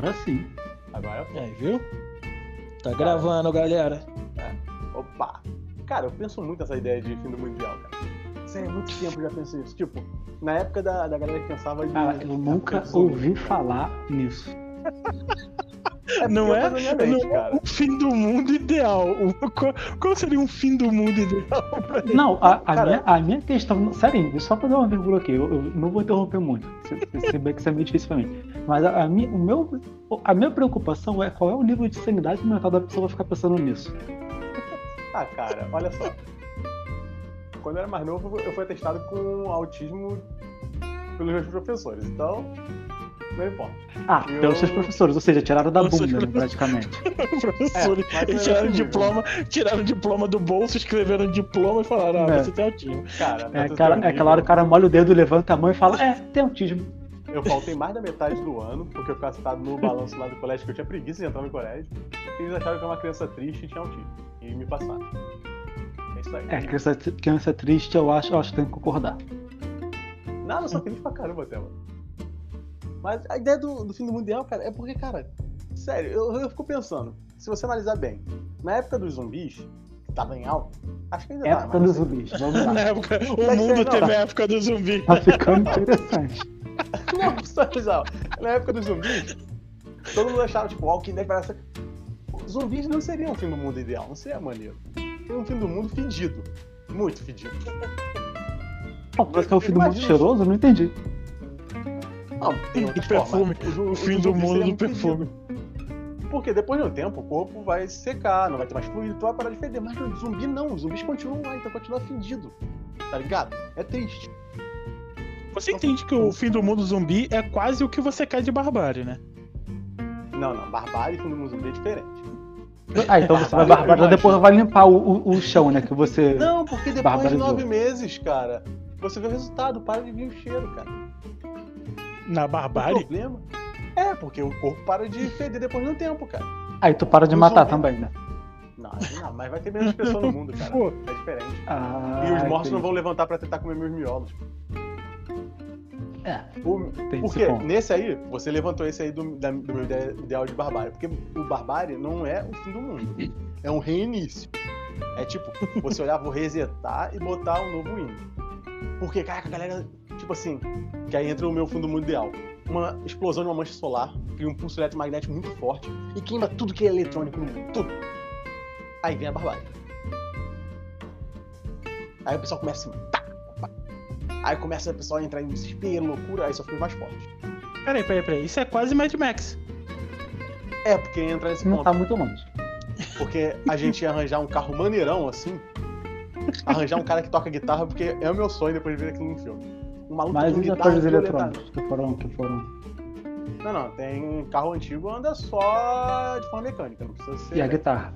Agora sim. Agora foi. Aí, viu? Tá gravando, galera. Opa! Cara, eu penso muito nessa ideia de fim do mundial, cara. Sério, há muito tempo eu já pensei isso. Tipo, na época da, da galera que pensava de. Cara, eu nunca ouvi falar nisso. Não é, mente, não é o fim do mundo ideal. O- Qual, qual seria um fim do mundo ideal pra ele? Não, a, a minha, a minha questão. Sério, só pra dar uma vírgula aqui, eu, eu não vou interromper muito. Se, se bem que isso é meio difícil pra mim. Mas a, a minha, o meu, a minha preocupação é qual é o nível de sanidade mental da pessoa ficar pensando nisso. Ah, cara, olha só. Quando eu era mais novo, eu fui atestado com autismo pelos meus professores. Então, não importa. Ah, Eu- pelos seus professores, ou seja, tiraram da bunda, né, praticamente. Professor, É, tiraram o diploma, tiraram o diploma do bolso, escreveram o diploma e falaram: Ah, É. você tem autismo. Cara, É, um é aquela hora que o cara molha o dedo, levanta a mão e fala: É, tem autismo. Eu faltei mais da metade do ano, porque eu ficava sentado no balanço lá do colégio, que eu tinha preguiça de entrar no colégio. E eles acharam que eu era uma criança triste e tinha autismo. E me passaram. É isso aí. É, criança, criança triste, eu acho, eu acho que tem que concordar. Nada, eu sou triste pra caramba até, mano. Mas a ideia do, do fim do mundial, cara, é porque, cara, sério, eu, eu fico pensando, se você analisar bem, na época dos zumbis, que tava em alta, acho que ainda tá, Época dos zumbis, vamos lá. Na época, o Mas mundo não. teve a época do zumbi. Tá ficando interessante. Não, só analisar. Na época dos zumbis, todo mundo achava, tipo, Walking Dead parece. Zumbis não seriam o fim do mundo ideal, não seria maneiro. Seria um fim do mundo fedido. Muito fedido. Pô, parece que é o fim do mundo cheiroso, eu não entendi. Não, tem outras perfume. formas. O, O fim do mundo do perfume. Porque depois de um tempo o corpo vai secar, não vai ter mais fluido, tu vai parar de feder. Mas no zumbi não, os zumbis continuam lá, então continua fedido. Tá ligado? É triste. Você entende que o fim do mundo zumbi é quase o que você quer de barbárie, né? Não, não, barbárie e fim do mundo zumbi é diferente. Ah, então você vai barbarizar, depois vai limpar o, o, o chão, né? Que você. Não, porque depois de nove meses, cara, você vê o resultado, para de vir o cheiro, cara. Na O barbárie? problema é porque o corpo para de feder depois de um tempo, cara. Aí tu para de O matar zumbi- também, né? Não, não, mas vai ter menos pessoas no mundo, cara. Pô. É diferente. Ah, E os mortos entendi. não vão levantar pra tentar comer meus miolos. É, O- Porque nesse aí, você levantou esse aí do, da- do meu ide- ideal de barbárie. Porque o barbárie não é o fim do mundo. É um reinício. É tipo, você olhar, vou resetar e botar um novo hino. Porque, caraca, a galera, tipo assim, que aí entra o meu fundo mundial. Uma explosão de uma mancha solar, cria um pulso eletromagnético muito forte e queima tudo que é eletrônico no mundo. Tudo. Aí vem a barbárie. Aí o pessoal começa assim. Tá, pá. Aí começa o pessoal a entrar em desespero, loucura, aí só fica mais forte. Peraí, peraí, peraí. Isso é quase Mad Max. É, porque entra nesse não ponto. tá muito longe. Porque a gente ia arranjar um carro maneirão assim. Arranjar um cara que toca guitarra, porque é o meu sonho depois de ver aquilo no filme. Um maluco Mas e atores eletrônicos que foram, que foram. Não, não, tem carro antigo anda só de forma mecânica, não precisa ser. E a guitarra?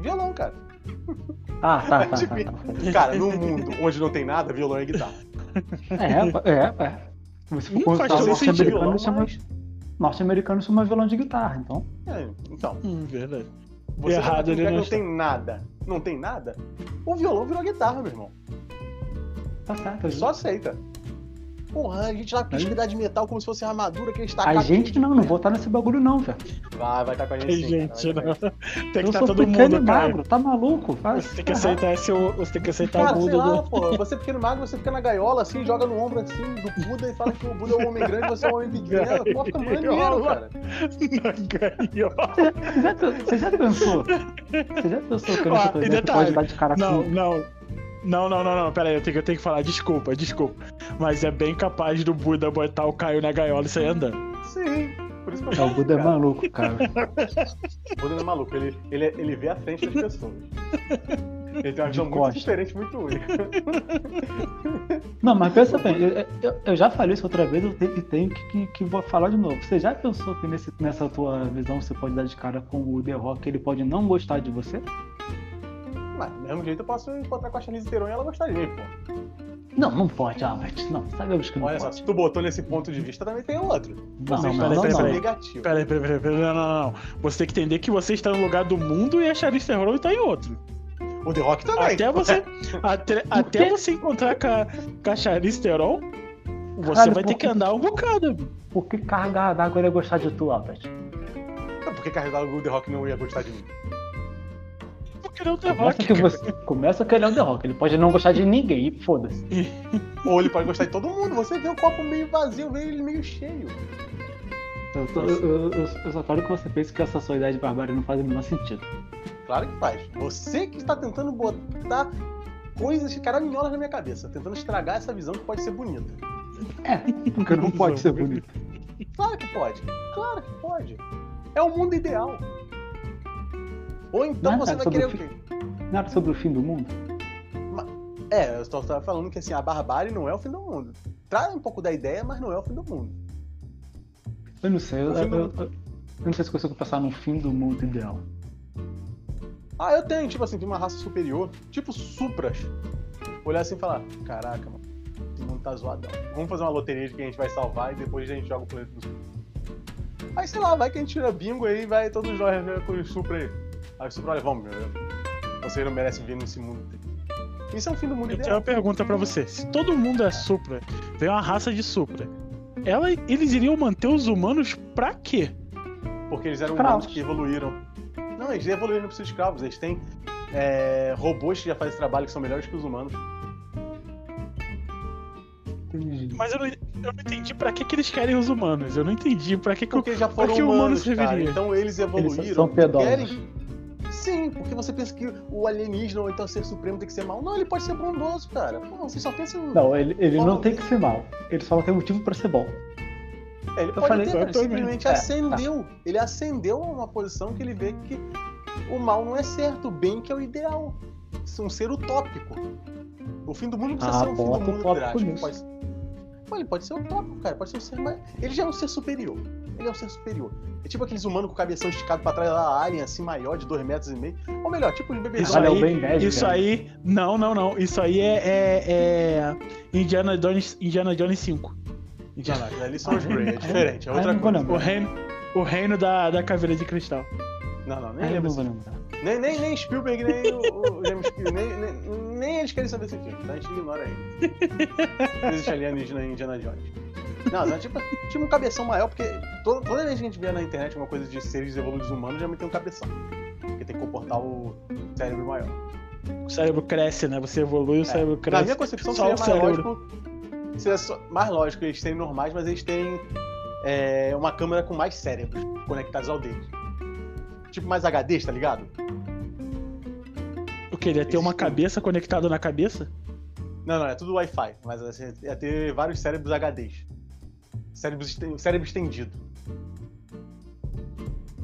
Violão, cara. Ah, tá, tá, tá. Tipo, tá. Cara, num mundo onde não tem nada, violão é guitarra. É, é, é. Se for Não contar faz todo norte-americano, chama. mas- Norte-americano chama violão de guitarra, então. É, então, Hum, verdade. você Errado ele não não tem nada, não tem nada, o violão virou guitarra, meu irmão. Tá certo. Só aceita. Porra, a gente lá espirrar de metal como se fosse armadura que a gente tá A gente não, não vou estar nesse bagulho não, velho. Vai, vai estar com a gente Tem sim. gente, cara, não. tá Tem que Eu estar sou todo pequeno mundo, e cara. magro, tá maluco? Vai Você tem que aceitar esse, você tem que aceitar Cara, o sei mundo lá, do. pô, você é pequeno magro, você fica na gaiola assim, joga no ombro assim do Buda e fala que o Buda é o homem grande e você é o homem pequeno. Pô, fica maneiro, cara. na gaiola. Você já, você já pensou? Você já pensou que eu Ó, não tô você detalhe, pode dar de cara Não, não. Não, não, não, não, pera aí, eu tenho, eu tenho que falar, desculpa, desculpa. Mas é bem capaz do Buda botar o Caio na gaiola e sair andando. Sim. Por isso que eu É, o falo, Buda é maluco, cara. O Buda não é maluco, ele, ele, ele vê a frente das pessoas. Ele tem uma visão muito diferente, muito única. Não, mas pensa bem, eu, eu- eu já falei isso outra vez eu tenho, e tenho que, que, que vou falar de novo. Você já pensou que nesse, nessa tua visão você pode dar de cara com o The Rock, ele pode não gostar de você? Mas do mesmo jeito eu posso encontrar com a Charlize Theron e ela gostar de mim, pô. Não, não pode, Albert. Não, sabemos que não Olha só, pode. se tu botou nesse ponto de vista, também tem outro. Não, Você não, não, peraí, não. peraí. negativo. Pera aí, pera aí, pera aí, pera aí, não, não, não. Você tem que entender que você está no lugar do mundo e a Charlize Theron está em outro. O The Rock também. Até você, até, até você encontrar com a, com a Charlize Theron, Você Caralho, vai ter que andar um bocado. Por que carga d'água ele ia gostar de tu, Albert? Por que carregar o The Rock não ia gostar de mim? Não tem Começa rock. que, você, começa que ele é o The Rock. Ele pode não gostar de ninguém foda-se. Ou ele pode gostar de todo mundo. Você vê o copo meio vazio, vê ele meio cheio. Eu, tô- eu- eu- eu- só quero que você pense que essa sua ideia de barbárie não faz o menor sentido. Claro que faz. Você que está tentando botar coisas caraminholas na minha cabeça, tentando estragar essa visão que pode ser bonita. É, porque não pode ser bonito. Claro que pode. Claro que pode. É o mundo ideal. Ou então Nada você vai querer o quê? Nada sobre o fim do mundo. É, eu estou falando que assim, a barbárie não é o fim do mundo. Traz um pouco da ideia, mas não é o fim do mundo. Eu não sei, eu, eu- eu- eu não sei se consigo pensar no fim do mundo ideal. Ah, eu tenho, tipo assim, tem uma raça superior, tipo supras. Olhar assim e falar, caraca, mano, esse mundo tá zoadão. Vamos fazer uma loteria de quem a gente vai salvar e depois a gente joga o planeta do Sul. Aí sei lá, vai que a gente tira bingo aí e vai todos né, com o Supra aí. Aí o Supra, olha, vamos, meu. Você não merece viver nesse mundo. Isso é um fim do mundo Eu tenho ideal. uma pergunta pra você. Se todo mundo é Supra, vem uma raça de Supra, ela, eles iriam manter os humanos pra quê? Porque eles eram Escravos. humanos que evoluíram. Não, eles evoluíram para ser escravos. Eles têm é, robôs que já fazem trabalho que são melhores que os humanos. Entendi. Mas eu não, eu não entendi pra que, que eles querem os humanos. Eu não entendi pra que, que Porque eles já pra foram que o humano humanos, cara. serviria? Então eles evoluíram. Eles são pedófilos. querem- Sim, porque você pensa que o alienígena ou então o ser supremo tem que ser mal. Não, ele pode ser bondoso, cara. Pô, você só pensa em. Não, ele, ele não tem que ser mal. Ele só não tem motivo pra ser bom. É, ele eu pode falei ter, cara, ele simplesmente É, ascendeu. Ele ascendeu a uma posição que ele vê que o mal não é certo, o bem que é o ideal. É um ser utópico. O fim do mundo não precisa Ah, ser um fim do mundo drástico. Pode... Pô, ele pode ser utópico, cara. Pode ser um ser mais. Ele já é um ser superior. Ele é um ser superior. É tipo aqueles humanos com o cabeção esticado pra trás lá, alien assim, maior, de 2 metros e meio. Ou melhor, tipo os bebês. Isso aí, 10, isso aí. Não, não, não. Isso aí é, é, é Indiana, Jones, Indiana Jones 5. Não, Indiana- não, ali são os Grey, é diferente, é Ah, outra coisa. O reino, o reino da, da caveira de cristal. Não, não, nem Ah, lembro não. Nem, nem, nem Spielberg, nem o, o James Spielberg, nem, nem, nem eles querem saber esse filme, então a gente ignora ele. Não existe alienígena em Indiana Jones. Não, não, tipo, tipo um cabeção maior, porque toda, toda vez que a gente vê na internet uma coisa de seres evoluídos humanos, já tem um cabeção. Porque tem que comportar o cérebro maior. O cérebro cresce, né? Você evolui, o cérebro Na cresce. minha concepção Só seria o mais cérebro. lógico. Seria só- mais lógico eles serem normais, mas eles terem é, uma câmera com mais cérebros conectados ao deles. Tipo mais HDs, tá ligado? O que? Ele ia ter uma cabeça conectada na cabeça? Não, não, é tudo Wi-Fi, mas assim, ia ter vários cérebros HDs. Cérebros esten- cérebro estendido.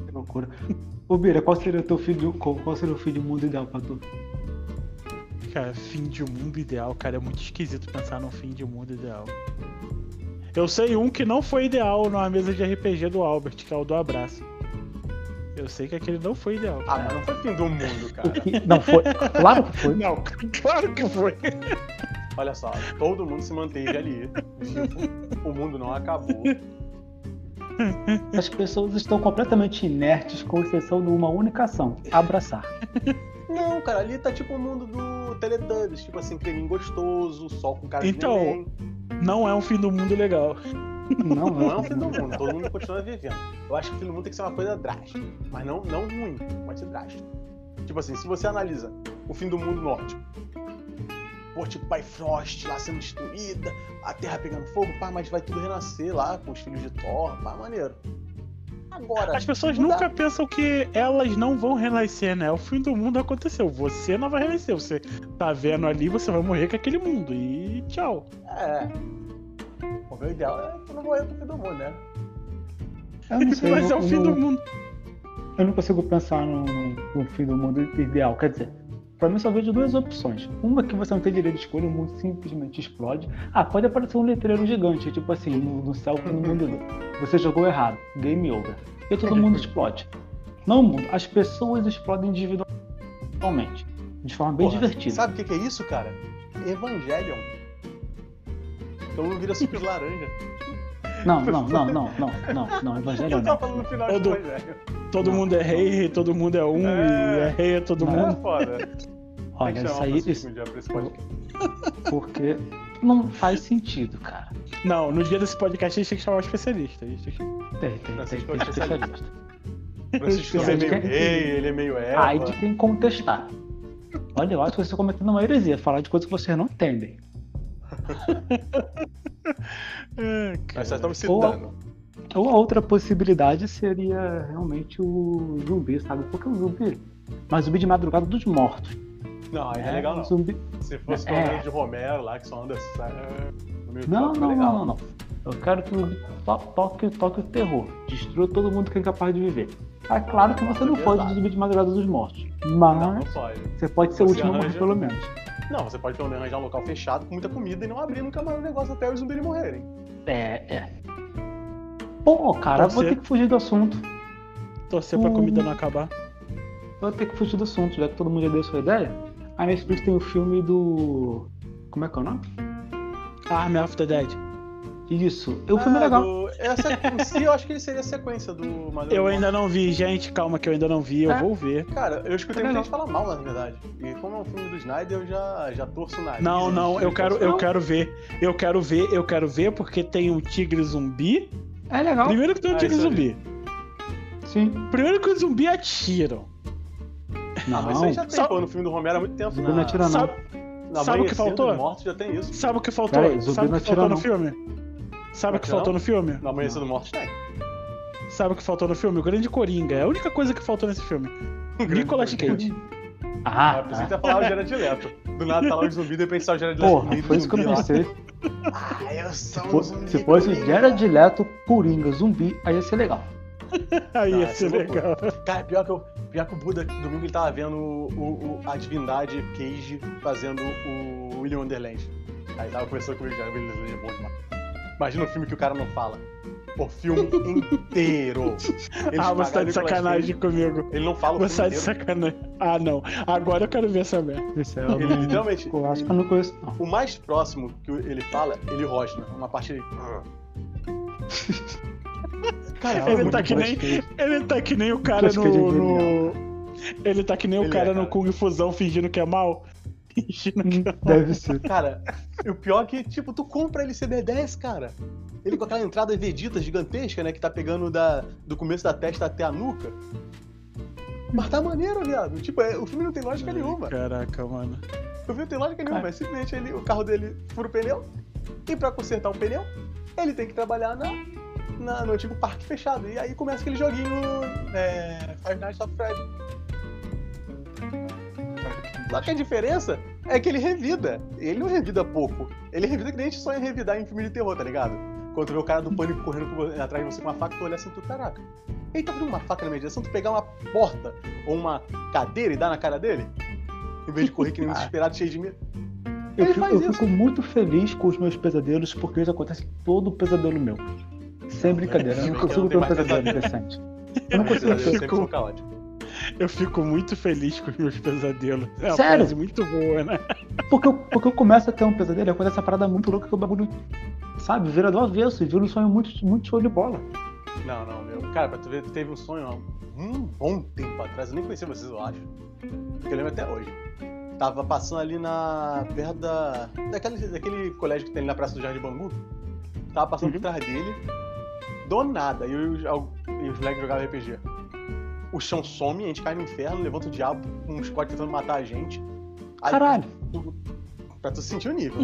Que loucura. Ô, Bira, qual seria o teu filho, qual, qual seria o fim de mundo ideal pra tu? Cara, fim de mundo ideal, cara, é muito esquisito pensar num fim de mundo ideal. Eu sei um que não foi ideal numa mesa de RPG do Albert, que é o do abraço. Eu sei que aquele não foi ideal. Ah, mas não foi fim do mundo, cara. Não, foi. Claro que foi. Não, claro que foi. Olha só, todo mundo se manteve ali. O mundo não acabou. As pessoas estão completamente inertes, com exceção de uma única ação: abraçar. Não, cara, ali tá tipo o mundo do Teletubbies, tipo assim, creminho gostoso, sol com cara Então, de neném. Não é um fim do mundo legal. Não, Não é um fim do mundo, todo mundo continua vivendo. Eu acho que o fim do mundo tem que ser uma coisa drástica, mas não, não ruim, pode ser drástico. Tipo assim, se você analisa o fim do mundo nórdico, pô, tipo Bifrost lá sendo destruída, a terra pegando fogo, pá, mas vai tudo renascer lá com os filhos de Thor, pá, maneiro. Agora, As pessoas não dá. nunca pensam que elas não vão renascer, né? O fim do mundo aconteceu. Você não vai renascer. Você tá vendo ali, você vai morrer com aquele mundo. E tchau. É. O meu ideal é que eu não morrer pro fim do mundo, né? Sei. Mas é eu, o fim eu- do mundo. eu não consigo pensar no, no fim do mundo ideal. Quer dizer, pra mim só vejo duas opções. Uma que você não tem direito de escolha, o mundo simplesmente explode. Ah, pode aparecer um letreiro gigante, tipo assim, no, no céu no mundo dele. Você jogou errado, game over. E todo mundo explode. Não o mundo, as pessoas explodem individualmente. De forma bem Porra, divertida. Sabe o que, que é isso, cara? Evangelion. Todo mundo vira de laranja. Não, não, não, não, não, não, não, Evangelho não. Todo-. Todo Não. mundo é rei, todo mundo é um, É. e é rei é todo Não. É mundo. foda. Tem Olha, isso aí, o isso, um dia pra esse podcast. porque não faz sentido, cara. Não, no dia desse podcast a gente tem que chamar um especialista. Tem. Tem, tem, tem, é especialista. Francisco ele é meio rei, ele é meio Eva. Aí de quem contestar. Olha, eu acho que você está cometendo uma heresia, falar de coisas que vocês não entendem. É, só estamos Ou- citando. Ou a outra possibilidade seria realmente o zumbi, sabe? Porque o zumbi. Mas zumbi de madrugada dos mortos. Não, aí não é legal não. Zumbi... Se fosse É. pelo menos de Romero lá, que só anda é, Não, campo, não, é legal. não, não, não. Eu quero que o toque, toque o terror. Destrua todo mundo que é incapaz de viver. É claro que você não pode zumbi de madrugada dos mortos. Não, Mas não pode. você pode ser o último a morrer, pelo menos. Não, você pode pelo menos arranjar um local fechado com muita comida e não abrir nunca mais o negócio até os zumbis morrerem. É, é. Pô, cara, Pode vou ter que fugir do assunto. Torcer pra Hum. comida não acabar. Vou ter que fugir do assunto, já que todo mundo já deu sua ideia. A Netflix tem o filme do. Como é que é o nome? Army of the Dead. Isso. O filme é Ah, legal. do- Essa, em si, eu acho que ele seria a sequência do Madrugada Eu ainda não vi, gente. Calma que eu ainda não vi. Eu É. vou ver. Cara, eu escutei É muita gente falar mal, na verdade. E como é um filme do Snyder, eu já, já torço o nariz. Não, não, eu quero, eu quero ver. Eu quero ver, eu quero ver porque tem um tigre zumbi. É legal. Primeiro que tem um Ah, tigre zumbi. Sim. Primeiro que os zumbi atiram. Não, mas isso aí já tem, Só- pô, no filme do Romero há muito tempo. Zumbi não atira, não. Sabe, na sabe o que faltou? dos Mortos já tem isso. sabe o que faltou? Peraí, zumbi sabe o não que atira, faltou no não. filme? Sabe o que Não faltou no filme? No Amanhecer dos Mortos tem. Sabe o que faltou no filme? O Grande Coringa. É a única coisa que faltou nesse filme. Nicolas Cage. Ah, Ah, pensei que tá. ia falar o Gerard Leto. Do nada tá lá o zumbi, de repente sai o Gerard Leto Porra, do foi isso que eu pensei. Ah, eu sou Se um zumbi. Se fosse coringa. Jared Leto, Coringa, zumbi, aí ia ser legal. Aí Ah, ia ser é loucura. legal. Cara, pior que, eu, pior que o Buda, domingo ele tava vendo o, o- a divindade Cage fazendo o William Wonderland. Aí tava conversando comigo, já, o William Wonderland é bom demais. Imagina um filme que o cara não fala. O filme inteiro. Eles Ah, você tá de sacanagem Cage, comigo. Ele não fala o Você tá de inteiro. sacanagem. Ah, não. Agora eu quero ver essa merda. Isso é, Ele literalmente. Eu acho que eu não conheço, não. O mais próximo que ele fala, ele rosna. Uma parte ele. Cara, Ele ele tá que nem- Ele tá que nem o cara é no. no... Ele tá que nem o Ele cara é, no cara. Kung Fusão fingindo que é mal. Fingindo que é mal. Deve ser. Cara, e o pior é que, tipo, tu compra ele CB10, cara. Ele com aquela entrada Vegeta gigantesca, né? Que tá pegando da, do começo da testa até a nuca. Mas tá maneiro, viado. Tipo, é- o filme não tem lógica nenhuma. Caraca, mano. O filme não tem lógica nenhuma. É simplesmente ele, o carro dele fura o pneu. E pra consertar o pneu, ele tem que trabalhar na, na- no antigo parque fechado. E aí começa aquele joguinho é, Five Nights at Freddy. Só que a diferença é que ele revida. Ele não revida pouco. Ele revida que nem a gente sonha em revidar em filme de terror, tá ligado? Quando tu vê o cara do pânico correndo atrás de você com uma faca, tu olha assim, tu, caraca. Ele tá uma faca na minha direção, tu pegar uma porta ou uma cadeira e dar na cara dele? Em vez de correr que nem um Ah. desesperado cheio de medo. Eu, fico, eu fico muito feliz com os meus pesadelos, porque isso acontece todo pesadelo meu. Sem brincadeira, eu não eu consigo ter um pesadelo decente. Eu não consigo ter. são caóticos. Eu fico muito feliz com os meus pesadelos. É uma Sério? frase muito boa, né? Porque eu, porque eu começo a ter um pesadelo e acontece essa parada muito louca que o bagulho, sabe, vira do avesso e vira um sonho muito, muito show de bola. Não, não, meu. Cara, pra tu ver, teve um sonho há um bom tempo atrás. Eu nem conhecia vocês, eu acho. Eu lembro até hoje. Tava passando ali na. perto da. Daquele, daquele colégio que tem ali na Praça do Jardim Bambu. Tava passando por Uhum. trás dele. Do nada. E, eu, e os moleques jogavam RPG. O chão some, a gente cai no inferno, levanta o diabo com um squad tentando matar a gente. Aí, Caralho. tu- pra tu sentir o nível.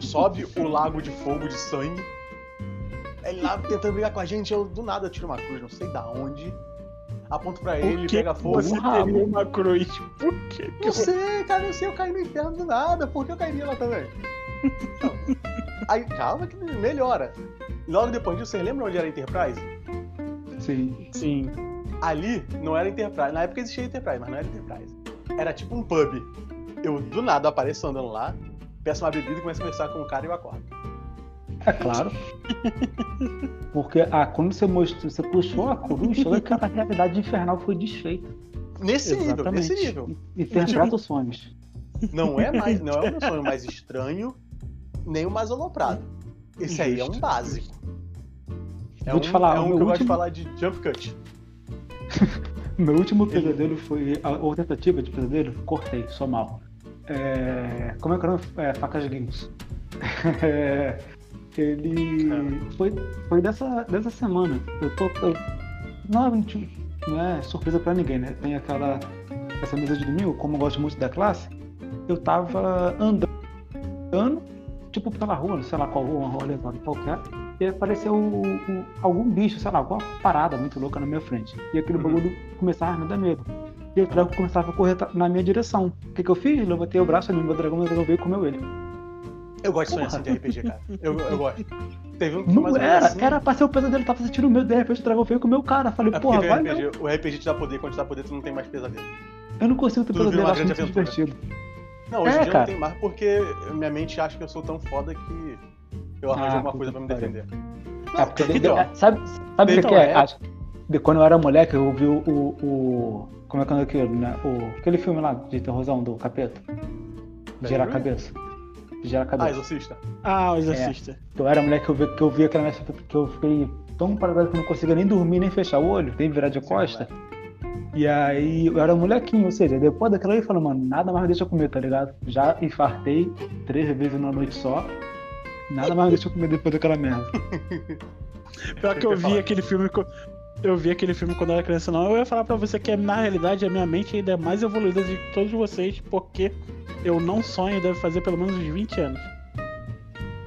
Sobe o lago de fogo de sangue. Ele lá tentando brigar com a gente, eu do nada tiro uma cruz, não sei da onde. Aponto pra ele, pega fogo. você rabo. teria uma cruz? Por que que Não sei, cara, não sei, eu caí no inferno do nada, por que eu cairia lá também? Aí, calma que melhora. Logo depois disso, vocês lembram onde era a Enterprise? Sim. Sim. Ali não era Enterprise. Na época existia Enterprise, mas não era Enterprise. Era tipo um pub. Eu do nada apareço andando lá, peço uma bebida e começo a conversar com o cara e eu acordo. É claro. Porque ah, quando você mostrou, você puxou a toda aquela realidade infernal foi desfeita. Nesse nível, Exatamente. nesse nível. Interpreta os sonhos. Não é mais, não é o meu sonho mais estranho, nem o mais aloprado. Esse aí é um Justo, básico. É Vou um, te falar, é o um meu que eu gosto de último- falar de jump cut. Meu último pesadelo foi. A outra tentativa de pesadelo, cortei, sou mal. É, como é que é o nome? É, facas Games. É, ele foi, foi dessa, dessa semana. Eu tô. eu- não, é- não é surpresa pra ninguém, né? Tem aquela. Essa mesa de domingo, como eu gosto muito da classe, eu tava andando, tipo pela rua, sei lá qual rua, uma rua aleatória qualquer, e apareceu o- o- algum bicho, sei lá, alguma parada muito louca na minha frente. E aquele Uhum. bagulho começava a me dar medo. E o dragão começava a correr na minha direção. O que, que eu fiz? Levantei o braço ali no meu dragão, meu dragão veio e comeu ele. Eu gosto de sonhar assim de RPG, cara. Eu, eu gosto. Teve um Não era, assim. era pra ser o pesadelo, tava sentindo medo, de repente o dragão veio com o meu cara. Falei, É porra, vai o. RPG, o RPG te dá poder, quando te dá poder, tu não tem mais pesadelo. Eu não consigo ter Tudo pesadelo, acho muito divertido. Não, hoje É, em dia cara. não tem mais porque minha mente acha que eu sou tão foda que eu arranjo Ah, alguma coisa pra me que pariu. defender. É, porque então, de- sabe, sabe o que, então, que é? é- Acho- de quando eu era moleque, eu vi o. o, o- como é que é aquilo, né? O, aquele filme lá de terrorzão do capeta. De Girar a cabeça. De Girar a Ah, cabeça. exorcista. Ah, o exorcista. Eu era moleque que eu vi, que eu vi aquela que eu fiquei tão parado que eu não conseguia nem dormir, nem fechar o olho, nem virar de costa. E aí eu era molequinho, ou seja, depois daquela aí eu falei, mano, nada mais deixa comer, tá ligado? Já infartei três vezes numa noite só. Nada mais deixa comer depois daquela merda. Pior que eu vi aquele filme. Eu vi aquele filme quando eu era criança, não. Eu ia falar pra você que na realidade a minha mente ainda é mais evoluída de todos vocês, porque eu não sonho, deve fazer pelo menos uns 20 anos.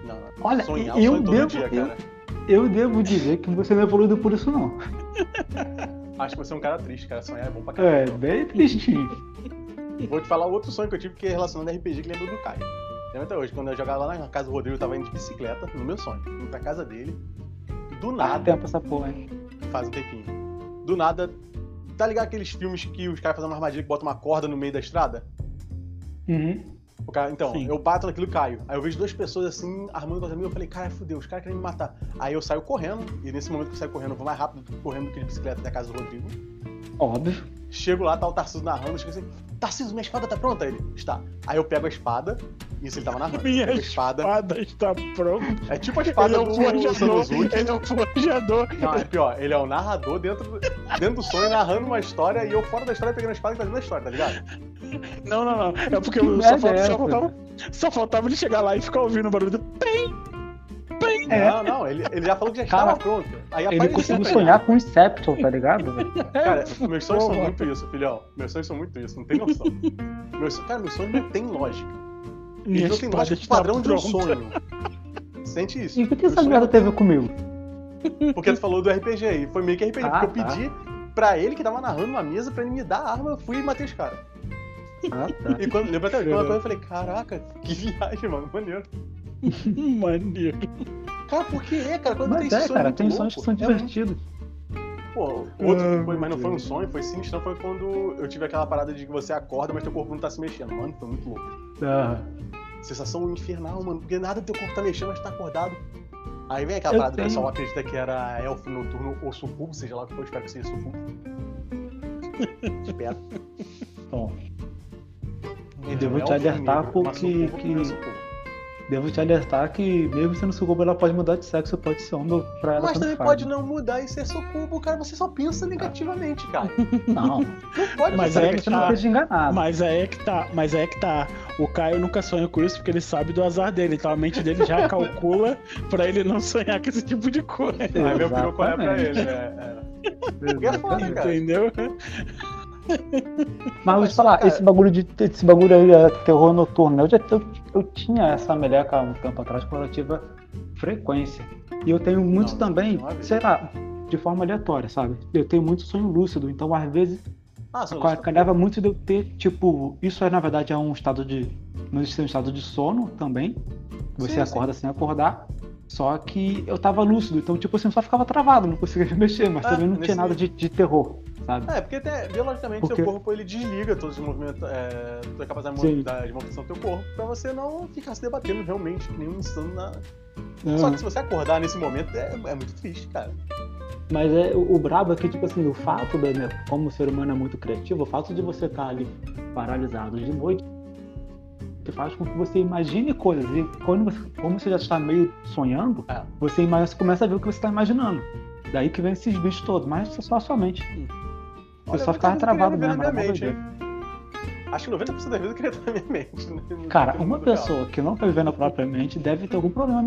Não. Olha, sonhar, eu sonho todo devo- dia, eu-. Eu devo dizer que você não é evoluído por isso, não. Acho que você é um cara triste, cara. Sonhar é bom pra É, caralho. bem tristinho. Vou te falar outro sonho que eu tive que é relacionado a RPG que lembro do Caio. Lembra até hoje, quando eu jogava lá na casa do Rodrigo, eu tava indo de bicicleta, no meu sonho, indo pra casa dele. Do nada, tempo essa porra, hein? faz um tempinho. Do nada, tá ligado aqueles filmes que os caras fazem uma armadilha que botam uma corda no meio da estrada? Uhum. O cara, então, Sim. eu bato naquilo e caio. Aí eu vejo duas pessoas assim, armando contra mim, eu falei, cara, fudeu, os caras querem me matar. Aí eu saio correndo, e nesse momento que eu saio correndo, eu vou mais rápido correndo do que de bicicleta até a casa do Rodrigo. Óbvio. Chego lá, tá o Tarcísio narrando, eu chego assim, Tarcísio, minha espada tá pronta? Ele, está. Aí eu pego a espada, isso ele tava narrando. Minha a espada. espada está pronta. É tipo a Ele espada é um do forjador. Sanosuke. Ele é um forjador. Não, é pior, ele é o narrador dentro do, dentro do sonho, narrando uma história, e eu fora da história pegando a espada e fazendo a história, tá ligado? Não, não, não. É porque Que eu só, falta- é só essa? faltava, só faltava ele chegar lá e ficar ouvindo o barulho do pem, É. Não, não, ele, ele já falou que já Cara, estava pronto. Aí Ele conseguiu sonhar com o Inception, tá ligado? Cara, meus sonhos são Porra. muito isso, filhão. Meus sonhos são muito isso, não tem noção. Meus, cara, meus sonhos não tem lógica. Minha Eles não tem lógica de padrão de um sonho. Sente isso. E o que, essa sonhos merda teve comigo? Porque tu falou do RPG aí. Foi meio que RPG, Ah, porque eu tá. pedi pra ele que tava narrando uma mesa pra ele me dar a arma, eu fui e matei os caras. Ah, tá. E quando, lembra até quando eu falei, caraca, que viagem, mano, maneiro. Maneiro. Cara, por que é, cara? Quando Mas tem é, sonho cara, tem louco, sonhos que são é divertidos. Pô, outro Ah, que foi, mas não foi um sonho, foi sinistro, foi quando eu tive aquela parada de que você acorda, mas teu corpo não tá se mexendo. Mano, foi muito louco. Ah, Sensação infernal, mano, porque nada do teu corpo tá mexendo, mas tá acordado. Aí vem aquela Eu parada o pessoal acredita que era elfo noturno ou sucubo, seja lá o que for, eu espero que seja sucubo. Espero. bom, Entre devo um te alertar porque sucubo que-. Devo te alertar que mesmo sendo sucubo, ela pode mudar de sexo, pode ser homem pra ela Mas também faz. pode não mudar e ser sucubo, cara. Você só pensa negativamente, cara. Não, Não pode Mas é que não tá. esteja enganado. Mas aí é que tá, mas aí é que tá. O Caio nunca sonha com isso porque ele sabe do azar dele, então a mente dele já calcula pra ele não sonhar com esse tipo de coisa. Aí meu qual é pra ele, é, é. Porque é foda, cara. Entendeu? Mas vou te falar, cara- esse bagulho de esse bagulho aí, é terror noturno, eu já eu, eu tinha essa meleca há um tempo atrás com relativa frequência. E eu tenho muito Não, também, não é sei lá, de forma aleatória, sabe? Eu tenho muito sonho lúcido, então às vezes Ah, Calhava muito de eu ter, tipo, isso é na verdade é um estado de. Não existe um estado de sono também. Você Sim, acorda sem acordar. Só que eu tava lúcido, então, tipo assim, eu só ficava travado, não conseguia me mexer, mas Ah, também não tinha nada de, de terror, sabe? É, porque até, biologicamente Porque- seu corpo ele desliga todos os movimentos, é, toda a capacidade Sim. de movimentação do teu corpo pra você não ficar se debatendo realmente, nem um insano na. É. Só que se você acordar nesse momento é, é muito triste, cara. Mas é, o, o brabo é que, tipo assim, o fato, da, né, como o ser humano é muito criativo, o fato de você estar ali paralisado de noite que faz com que você imagine coisas. E quando você, como você já está meio sonhando, É. você, ima- você começa a ver o que você está imaginando. Daí que vem esses bichos todos, mas só a sua mente. Eu Olha, só eu ficava tô travado mesmo. na minha mente? Acho que 90% da vida eu queria estar na minha mente. né? Cara, uma real. pessoa que não tá vivendo propriamente deve ter algum problema